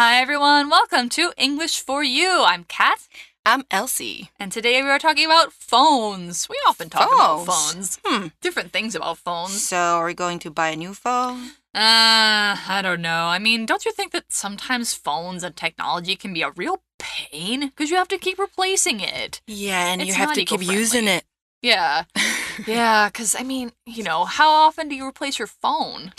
Hi, everyone. Welcome to English for You. I'm Kat. I'm Elsie. And today we are talking about phones. We often talk about Phones. phones. Hmm. Different things about phones. So, are we going to buy a new phone? Uh, I don't know. I mean, don't you think that sometimes phones and technology can be a real pain? Because you have to keep replacing it. Yeah, and you have to keep using it. Yeah. yeah, because I mean, you know, how often do you replace your phone?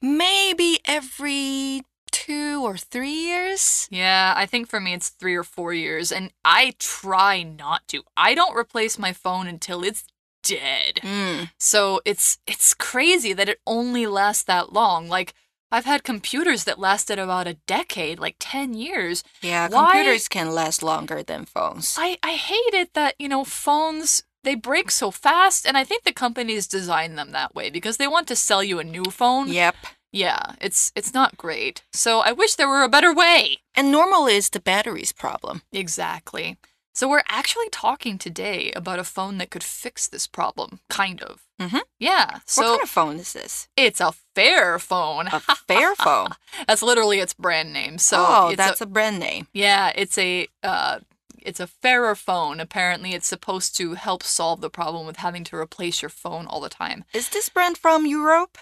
Maybe every two or three years. Yeah, I think for me it's three or four years, and I try not to. I don't replace my phone until it's dead. Mm. So it's it's crazy that it only lasts that long. Like I've had computers that lasted about a decade, like 10 years. Yeah, Why- computers can last longer than phones. I I hate it that, you know, phones they break so fast and I think the companies design them that way because they want to sell you a new phone. Yep. Yeah, it's it's not great. So I wish there were a better way. And normal is the battery's problem. Exactly. So we're actually talking today about a phone that could fix this problem, kind of. Mhm. Yeah. So what kind of phone is this? it's a fair phone. A fair phone. That's literally its brand name. So oh, that's a, a brand name. yeah, it's a uh, it's a fairer phone. Apparently, it's supposed to help solve the problem with having to replace your phone all the time. Is this brand from Europe?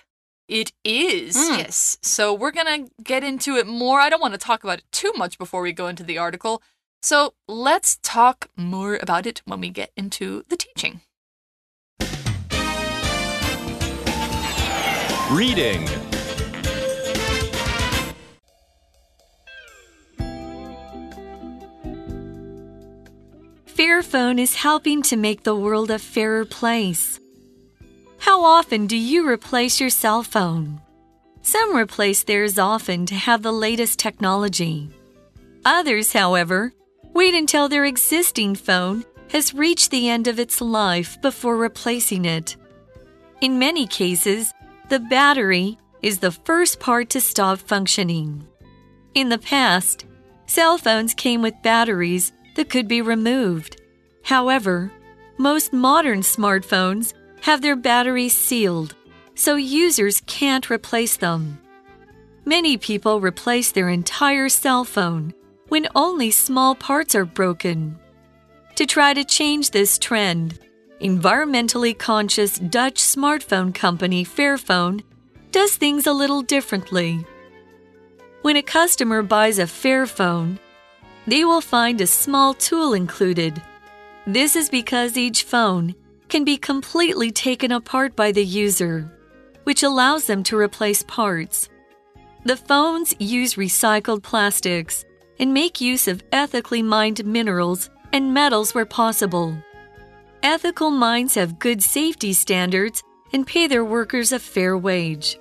It is Hmm. yes. So we're gonna get into it more. I don't want to talk about it too much before we go into the article. So let's talk more about it when we get into the teaching. Reading. Fairphone is helping to make the world a fairer place. How often do you replace your cell phone? Some replace theirs often to have the latest technology. Others, however, wait until their existing phone has reached the end of its life before replacing it. In many cases, the battery is the first part to stop functioning. In the past, cell phones came with batteries that could be removed. However, most modern smartphones have their batteries sealed, so users can't replace them. Many people replace their entire cell phone when only small parts are broken. To try to change this trend, environmentally conscious Dutch smartphone company Fairphone does things a little differently. When a customer buys a Fairphone, they will find a small tool included. This is because each phone can be completely taken apart by the user, which allows them to replace parts. The phones use recycled plastics and make use of ethically mined minerals and metals where possible. Ethical mines have good safety standards and pay their workers a fair wage.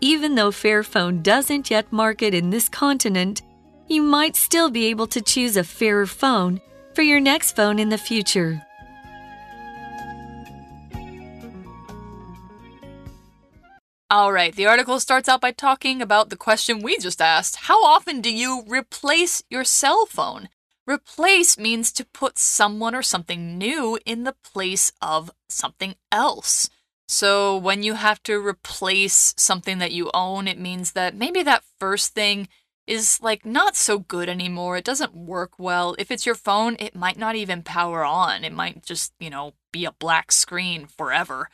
Even though Fairphone doesn't yet market in this continent, you might still be able to choose a fairer phone for your next phone in the future. All right, the article starts out by talking about the question we just asked How often do you replace your cell phone? Replace means to put someone or something new in the place of something else. So when you have to replace something that you own, it means that maybe that first thing is like not so good anymore. It doesn't work well. If it's your phone, it might not even power on. It might just, you know, be a black screen forever.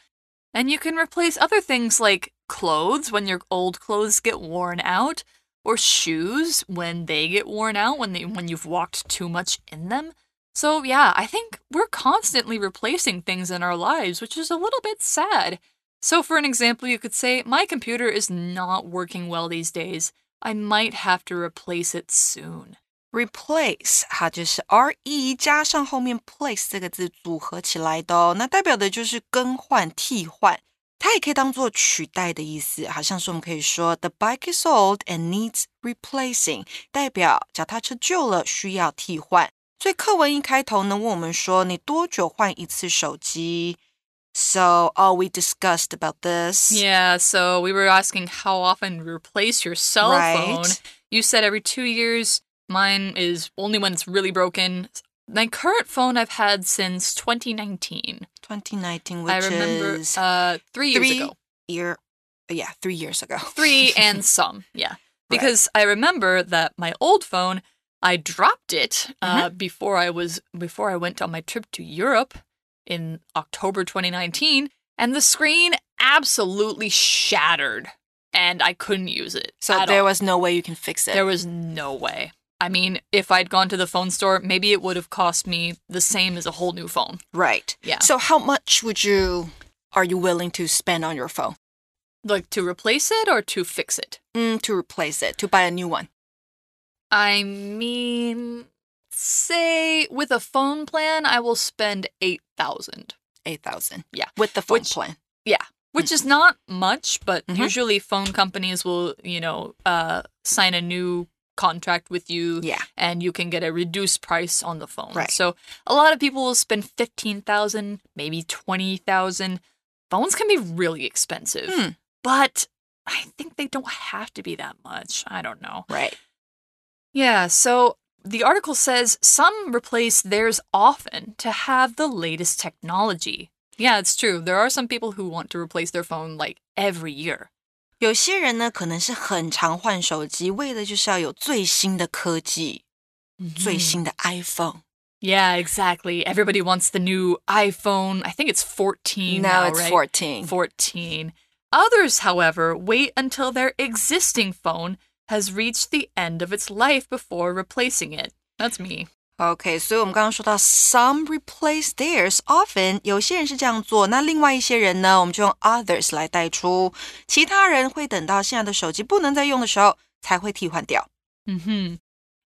And you can replace other things like clothes when your old clothes get worn out, or shoes when they get worn out when they when you've walked too much in them. So yeah, I think we're constantly replacing things in our lives, which is a little bit sad. So for an example, you could say my computer is not working well these days. I might have to replace it soon. replace 它就是 r e 加上后面 place 这个字组合起来的哦，那代表的就是更换、替换。 它也可以当做取代的意思，好像是我们可以说 The bike is old and needs replacing，代表脚踏车旧了，需要替换。所以课文一开头呢，问我们说你多久换一次手机？So, oh, we discussed about this. Yeah, so we were asking how often you replace your cell Right. phone. You said every two years. Mine is only when it's really broken. My current phone I've had since 2019. 2019, which I remember is uh, three years three ago. year, yeah, three years ago. Three and some, yeah. because I remember that my old phone, I dropped it uh, before I was before I went on my trip to Europe in October 2019, and the screen absolutely shattered, and I couldn't use it. So there all. was no way you can fix it. There was no way. I mean, if I'd gone to the phone store, maybe it would have cost me the same as a whole new phone. right. Yeah. So how much would you are you willing to spend on your phone? Like to replace it or to fix it? Mm, to replace it, to buy a new one. I mean, say with a phone plan, I will spend 8,000. 8,000. Yeah. With the phone Which- plan. Yeah, which is not much, but Mhm. usually phone companies will, you know, uh, sign a new contract with you Yeah. and you can get a reduced price on the phone. Right. So a lot of people will spend 15,000, maybe 20,000. Phones can be really expensive. Hmm. But I think they don't have to be that much. I don't know. Right. Yeah, so the article says some replace theirs often to have the latest technology. Yeah, it's true. There are some people who want to replace their phone like every year. 有些人呢，可能是很常换手机，为的就是要有最新的科技，最新的 iPhone。 Yeah, exactly. Everybody wants the new iPhone. I think it's 14 now, Now it's right? 14. 14. Others, however, wait until their existing phone has reached the end of its life before replacing it. That's me. OK，所以我们刚刚说到 some replace theirs often，有些人是这样做，那另外一些人呢，我们就用 others 来代出，其他人会等到现在的手机不能再用的时候才会替换掉。 hmm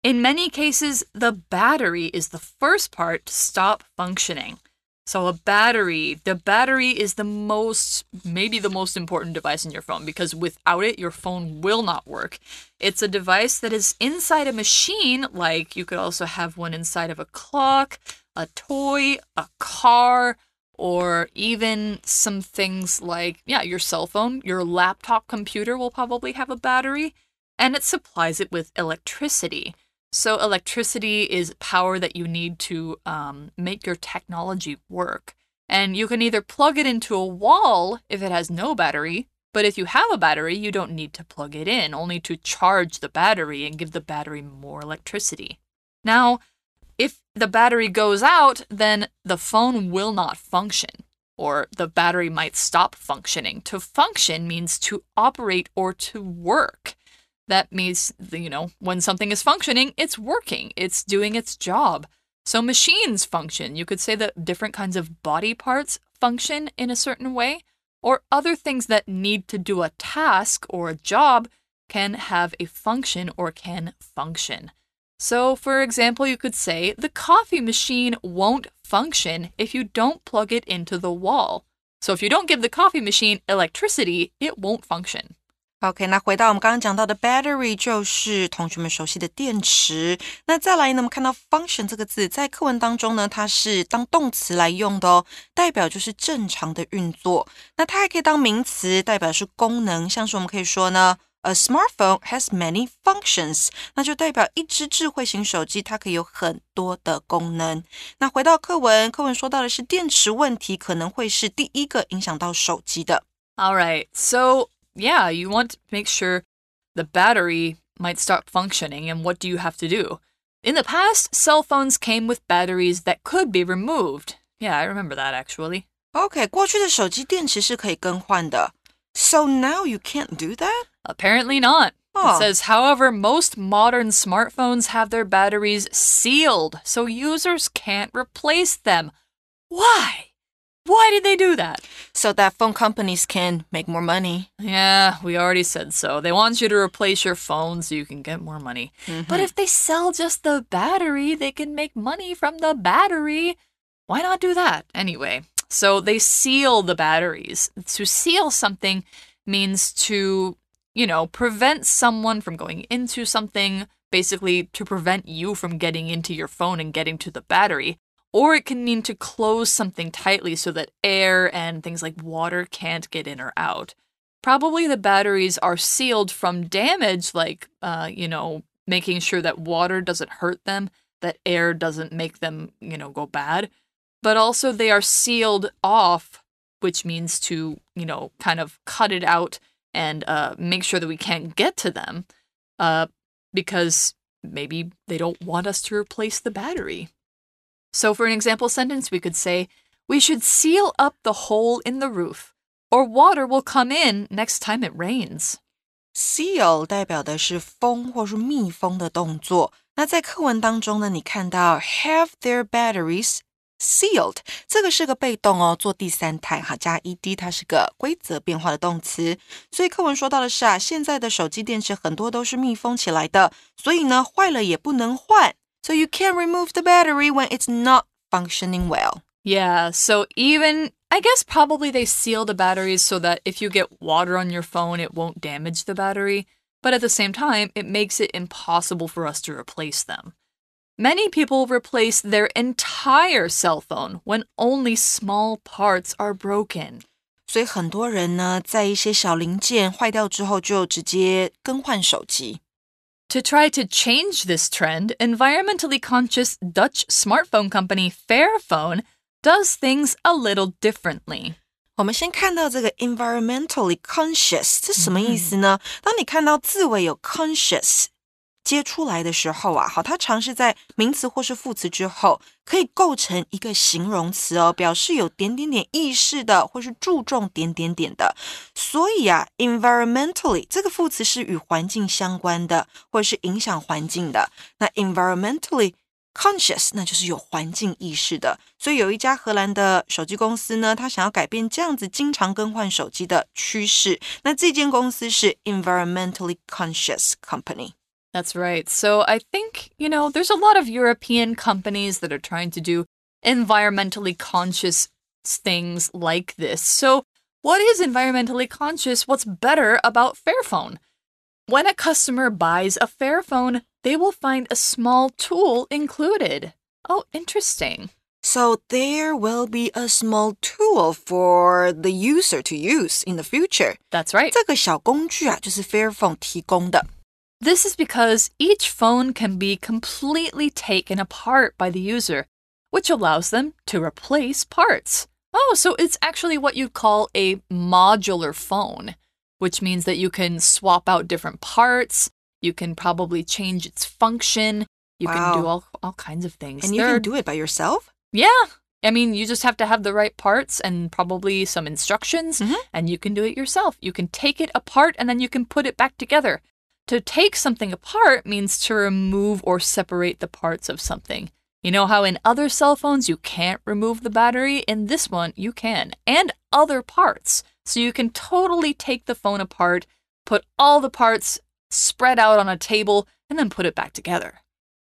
In many cases, the battery is the first part to stop functioning. So, a battery, the battery is the most, maybe the most important device in your phone because without it, your phone will not work. It's a device that is inside a machine, like you could also have one inside of a clock, a toy, a car, or even some things like, yeah, your cell phone, your laptop computer will probably have a battery, and it supplies it with electricity. So, electricity is power that you need to um, make your technology work. And you can either plug it into a wall if it has no battery, but if you have a battery, you don't need to plug it in, only to charge the battery and give the battery more electricity. Now, if the battery goes out, then the phone will not function, or the battery might stop functioning. To function means to operate or to work. That means, you know, when something is functioning, it's working, it's doing its job. So machines function. You could say that different kinds of body parts function in a certain way, or other things that need to do a task or a job can have a function or can function. So, for example, you could say the coffee machine won't function if you don't plug it into the wall. So, if you don't give the coffee machine electricity, it won't function. OK，那回到我们刚刚讲到的 battery，就是同学们熟悉的电池。那再来呢，我们看到 function 这个字，在课文当中呢，它是当动词来用的哦，代表就是正常的运作。那它还可以当名词，代表是功能，像是我们可以说呢，A smartphone has many functions，那就代表一只智慧型手机它可以有很多的功能。那回到课文，课文说到的是电池问题，可能会是第一个影响到手机的。 All right. So, yeah, you want to make sure the battery might stop functioning, and what do you have to do? In the past, cell phones came with batteries that could be removed. Yeah, I remember that actually. OK，过去的手机电池是可以更换的。So now you can't do that? Apparently not. Oh. It says, however, most modern smartphones have their batteries sealed, so users can't replace them. Why? Why did they do that? So that phone companies can make more money. Yeah, we already said so. They want you to replace your phone so you can get more money. Mm-hmm. But if they sell just the battery, they can make money from the battery. Why not do that? Anyway, so they seal the batteries. To seal something means to, you know, prevent someone from going into something, basically to prevent you from getting into your phone and getting to the battery. Or it can mean to close something tightly so that air and things like water can't get in or out. Probably the batteries are sealed from damage, like, uh, you know, making sure that water doesn't hurt them, that air doesn't make them, you know, go bad. But also they are sealed off, which means to, you know, kind of cut it out and uh, make sure that we can't get to them. uh, because maybe they don't want us to replace the battery. So, for an example sentence, we could say, We should seal up the hole in the roof, or water will come in next time it rains. Seal 代表的是封或是密封的动作。那在课文当中呢，你看到 have their batteries sealed，这个是个被动哦，做第三态哈，加 ed，它是个规则变化的动词。所以课文说到的是啊，现在的手机电池很多都是密封起来的，所以呢，坏了也不能换。 So you can't remove the battery when it's not functioning well. Yeah, so even I guess probably they seal the batteries so that if you get water on your phone, it won't damage the battery. But at the same time, it makes it impossible for us to replace them. Many people replace their entire cell phone when only small parts are broken. 所以很多人呢，在一些小零件坏掉之后，就直接更换手机。 To try to change this trend, environmentally conscious Dutch smartphone company Fairphone does things a little differently. 我们先看到这个 environmentally conscious，这什么意思呢？当你看到字尾有 conscious 接出来的时候啊，好，它尝试在名词或是副词之后，可以构成一个形容词哦，表示有点点点意识的，或是注重点点点的。所以啊，environmentally 这个副词是与环境相关的，或者是影响环境的。那 environmentally conscious，那就是有环境意识的。所以有一家荷兰的手机公司呢，它想要改变这样子经常更换手机的趋势。那这间公司是 environmentally conscious company。That's right. So I think, you know, there's a lot of European companies that are trying to do environmentally conscious things like this. So, what is environmentally conscious? What's better about Fairphone? When a customer buys a Fairphone, they will find a small tool included. Oh, interesting. So there will be a small tool for the user to use in the future. That's right. 这个小工具啊，就是 Fairphone 提供的。 This is because each phone can be completely taken apart by the user, which allows them to replace parts. Oh, so it's actually what you'd call a modular phone, which means that you can swap out different parts, you can probably change its function, you wow. can do all, all kinds of things. And you can do it by yourself? Yeah. I mean, you just have to have the right parts and probably some instructions, mm -hmm. and you can do it yourself. You can take it apart and then you can put it back together. To take something apart means to remove or separate the parts of something. You know how in other cell phones you can't remove the battery? In this one, you can, and other parts. So you can totally take the phone apart, put all the parts spread out on a table, and then put it back together.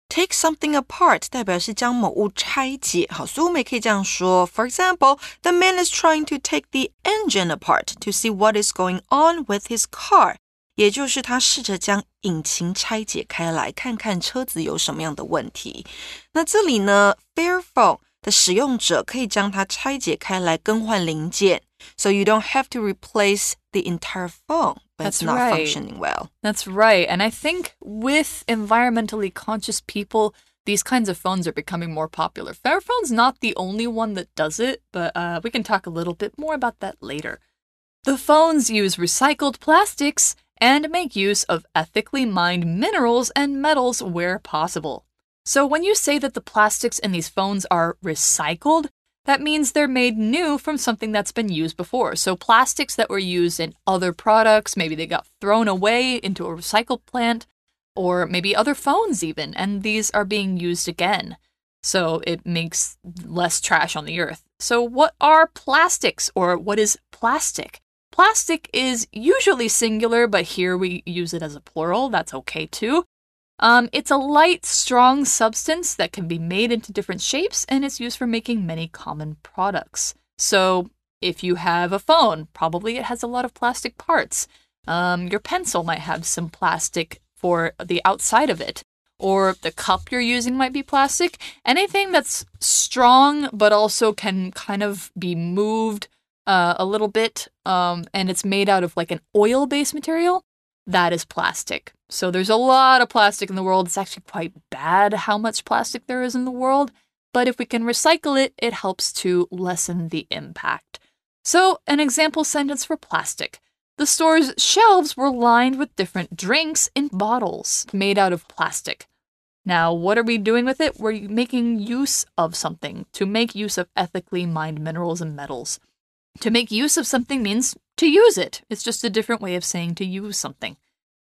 Take something apart 代表是将某物拆解，好，所以我们也可以这样说。For example, the man is trying to take the engine apart to see what is going on with his car. 也就是他试着将引擎拆解开来，看看车子有什么样的问题。那这里呢，Fairphone 的使用者可以将它拆解开来更换零件，so you don't have to replace the entire phone. But That's it's not right. functioning well. That's right. And I think with environmentally conscious people, these kinds of phones are becoming more popular. Fairphone's not the only one that does it, but uh, we can talk a little bit more about that later. The phones use recycled plastics and make use of ethically mined minerals and metals where possible. So, when you say that the plastics in these phones are recycled, that means they're made new from something that's been used before. So, plastics that were used in other products, maybe they got thrown away into a recycle plant, or maybe other phones, even, and these are being used again. So, it makes less trash on the earth. So, what are plastics, or what is plastic? Plastic is usually singular, but here we use it as a plural. That's okay too. Um, it's a light, strong substance that can be made into different shapes, and it's used for making many common products. So, if you have a phone, probably it has a lot of plastic parts. Um, your pencil might have some plastic for the outside of it, or the cup you're using might be plastic. Anything that's strong but also can kind of be moved uh, a little bit, um, and it's made out of like an oil based material, that is plastic. So there's a lot of plastic in the world. It's actually quite bad how much plastic there is in the world. But if we can recycle it, it helps to lessen the impact. So, an example sentence for plastic The store's shelves were lined with different drinks in bottles made out of plastic. Now, what are we doing with it? We're making use of something to make use of ethically mined minerals and metals. To make use of something means to use it. It's just a different way of saying to use something.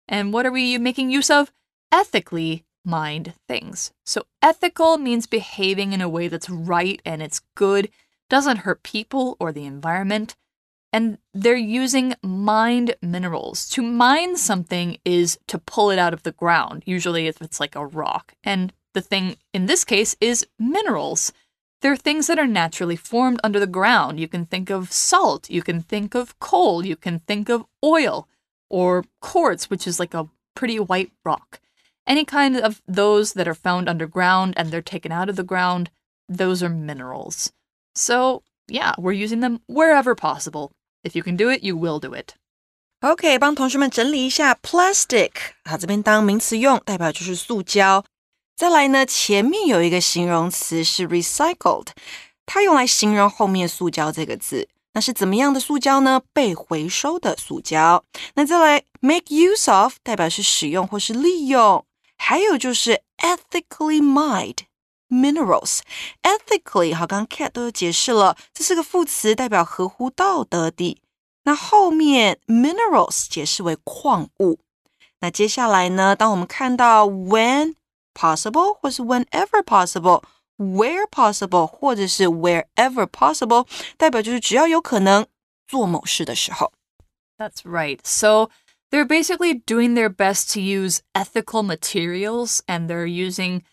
And what are we making use of? Ethically mined things. So, ethical means behaving in a way that's right and it's good, doesn't hurt people or the environment. And they're using mined minerals. To mine something is to pull it out of the ground, usually if it's like a rock. And the thing in this case is minerals. They're things that are naturally formed under the ground. You can think of salt, you can think of coal, you can think of oil, or quartz, which is like a pretty white rock. Any kind of those that are found underground and they're taken out of the ground, those are minerals. So, yeah, we're using them wherever possible. If you can do it, you will do it. OK，帮同学们整理一下 plastic，它这边当名词用，代表就是塑胶。 再来呢，前面有一个形容词是 recycled，它用来形容后面塑胶这个字。那是怎么样的塑胶呢？被回收的塑胶。那再来 make use of，代表是使用或是利用。还有就是 ethically mined minerals。ethically 好，刚刚 Cat 都有解释了，这是个副词，代表合乎道德的。那后面 minerals 解释为矿物。那接下来呢？当我们看到 when possible 或是 whenever possible。Where possible，或者是 wherever possible，代表就是只要有可能做某事的时候。That's right. So they're basically doing their best to use ethical materials and they're using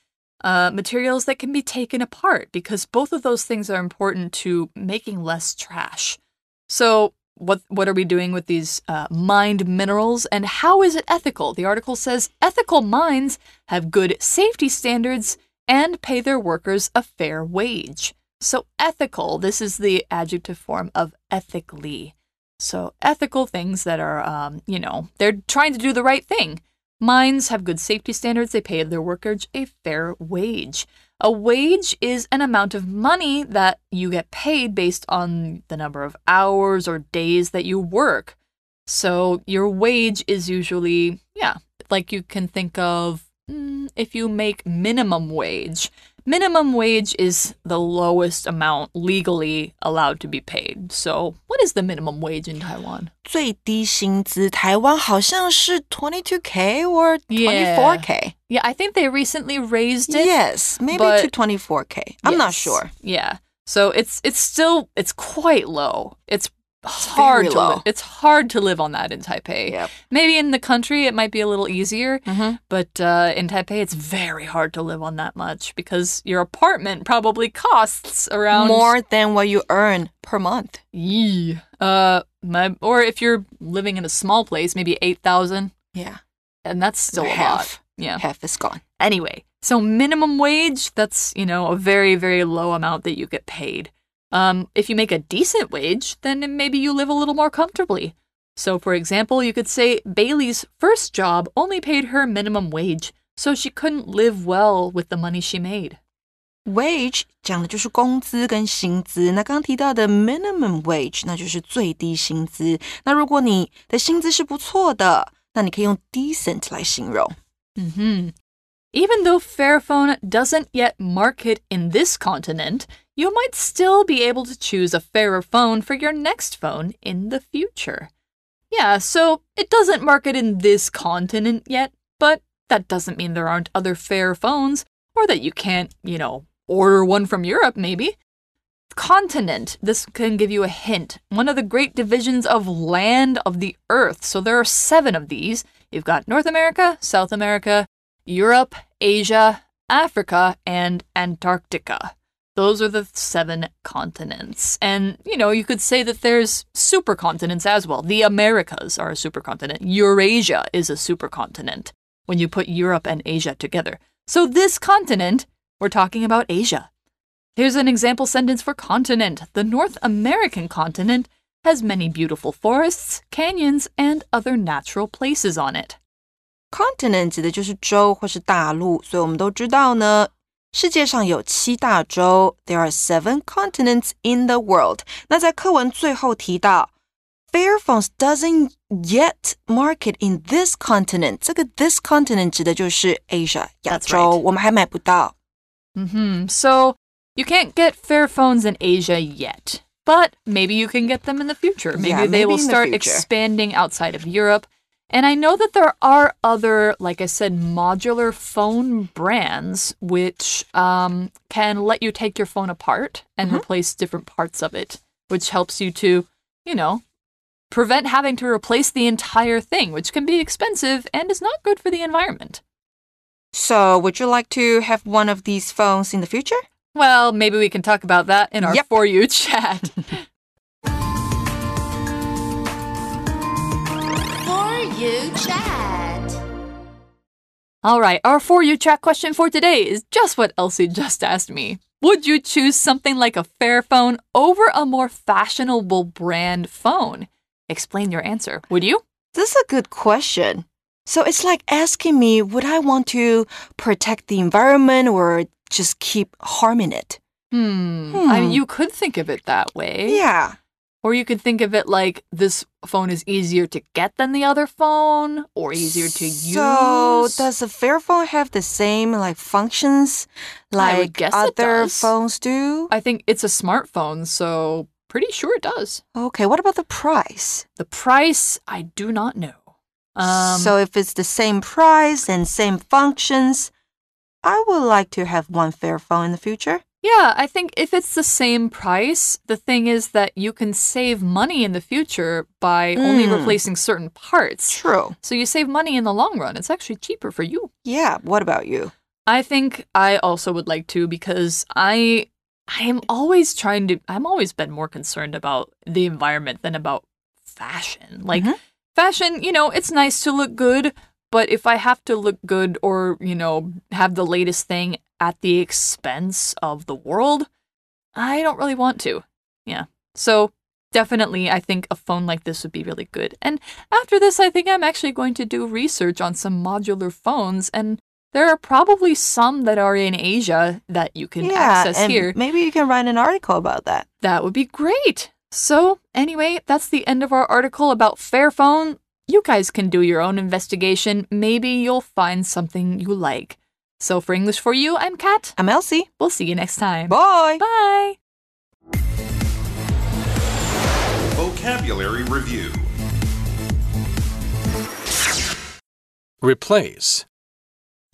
uh, materials that can be taken apart because both of those things are important to making less trash. So what what are we doing with these uh, mined minerals and how is it ethical? The article says ethical mines have good safety standards and pay their workers a fair wage. So ethical, this is the adjective form of ethically. So ethical things that are, um, you know, they're trying to do the right thing. Mines have good safety standards. They pay their workers a fair wage. A wage is an amount of money that you get paid based on the number of hours or days that you work. So your wage is usually, yeah, like you can think of mm, if you make minimum wage. Minimum wage is the lowest amount legally allowed to be paid. So, what is the minimum wage in Taiwan? 最低薪资台湾好像是 22k or 24k. Yeah, I think they recently raised it. Yes, maybe to 24k. I'm yes, not sure. Yeah. So it's it's still it's quite low. It's hard to. It's hard to live on that in Taipei. Yep. Maybe in the country it might be a little easier, mm-hmm. but uh, in Taipei it's very hard to live on that much because your apartment probably costs around more than what you earn per month. Yeah. Uh, my, or if you're living in a small place, maybe eight thousand. Yeah. And that's still a half. lot. Yeah. Half is gone. Anyway, so minimum wage, that's, you know, a very, very low amount that you get paid. Um, if you make a decent wage, then maybe you live a little more comfortably. So, for example, you could say Bailey's first job only paid her minimum wage, so she couldn't live well with the money she made. Wage 讲的就是工资跟薪资。那刚刚提到的 minimum wage，那就是最低薪资。那如果你的薪资是不错的，那你可以用 decent 来形容。嗯哼。 even though Fairphone doesn't yet market in this continent, you might still be able to choose a fairer phone for your next phone in the future. Yeah, so it doesn't market in this continent yet, but that doesn't mean there aren't other fair phones, or that you can't, you know, order one from Europe, maybe. Continent, this can give you a hint. One of the great divisions of land of the earth. So there are seven of these. You've got North America, South America, Europe, Asia, Africa, and Antarctica. Those are the seven continents. And, you know, you could say that there's supercontinents as well. The Americas are a supercontinent. Eurasia is a supercontinent when you put Europe and Asia together. So, this continent, we're talking about Asia. Here's an example sentence for continent. The North American continent has many beautiful forests, canyons, and other natural places on it Continent 指的就是洲或是大陆，所以我们都知道呢，世界上有七大洲，There are seven continents in the world。那在课文最后提到， Fairphones doesn't yet market in this continent. 这个 this continent 指的就是 Asia 亚 That's 洲 right. 我们还买不到。 hmm So you can't get Fairphones in Asia yet, but maybe you can get them in the future. Maybe Yeah, they maybe will in the start future. expanding outside of Europe. And I know that there are other, like I said, modular phone brands which um, can let you take your phone apart and replace different parts of it, which helps you to, you know, prevent having to replace the entire thing, which can be expensive and is not good for the environment. So, would you like to have one of these phones in the future? Well, maybe we can talk about that in our Yep. For You chat. You chat. All right, our For You chat question for today is just what Elsie just asked me. Would you choose something like a Fairphone over a more fashionable brand phone? Explain your answer, would you? This is a good question. So, it's like asking me, would I want to protect the environment or just keep harming it? Hmm. I mean, Hmm. you could think of it that way. Yeah. Or you could think of it like this phone is easier to get than the other phone or easier to So, use. does a Fairphone have the same like functions like other phones do? I think it's a smartphone, so pretty sure it does. Okay, what about the price? The price, I do not know. Um, so, if it's the same price and same functions, I would like to have one Fairphone in the future. Yeah, I think if it's the same price, the thing is that you can save money in the future by only Mm. replacing certain parts. True. So you save money in the long run. It's actually cheaper for you. Yeah, what about you? I think I also would like to because I I am always trying to I'm always been more concerned about the environment than about fashion. Like Mhm. fashion, you know, it's nice to look good, but if I have to look good or, you know, have the latest thing at the expense of the world, I don't really want to. Yeah. So definitely I think a phone like this would be really good. And after this I think I'm actually going to do research on some modular phones and there are probably some that are in Asia that you can yeah, access and here. maybe you can write an article about that. That would be great. So, anyway, that's the end of our article about Fairphone. You guys can do your own investigation. Maybe you'll find something you like. So, for English for You, I'm Kat. I'm Elsie. We'll see you next time. Bye. Bye. Vocabulary Review Replace.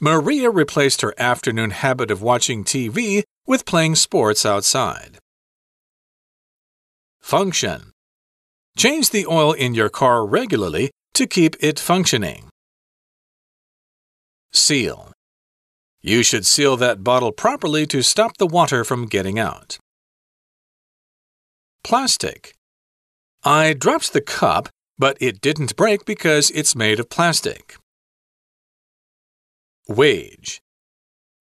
Maria replaced her afternoon habit of watching TV with playing sports outside. Function. Change the oil in your car regularly to keep it functioning. Seal. You should seal that bottle properly to stop the water from getting out. Plastic. I dropped the cup, but it didn't break because it's made of plastic. Wage.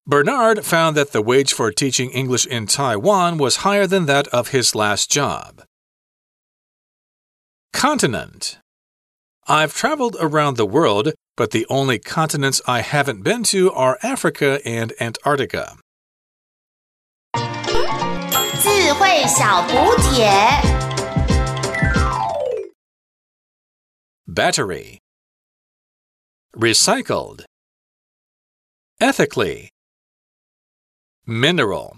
Bernard found that the wage for teaching English in Taiwan was higher than that of his last job. Continent. I've traveled around the world, but the only continents I haven't been to are Africa and Antarctica. 智慧小补帖。 Battery. Recycled. Ethically. Mineral.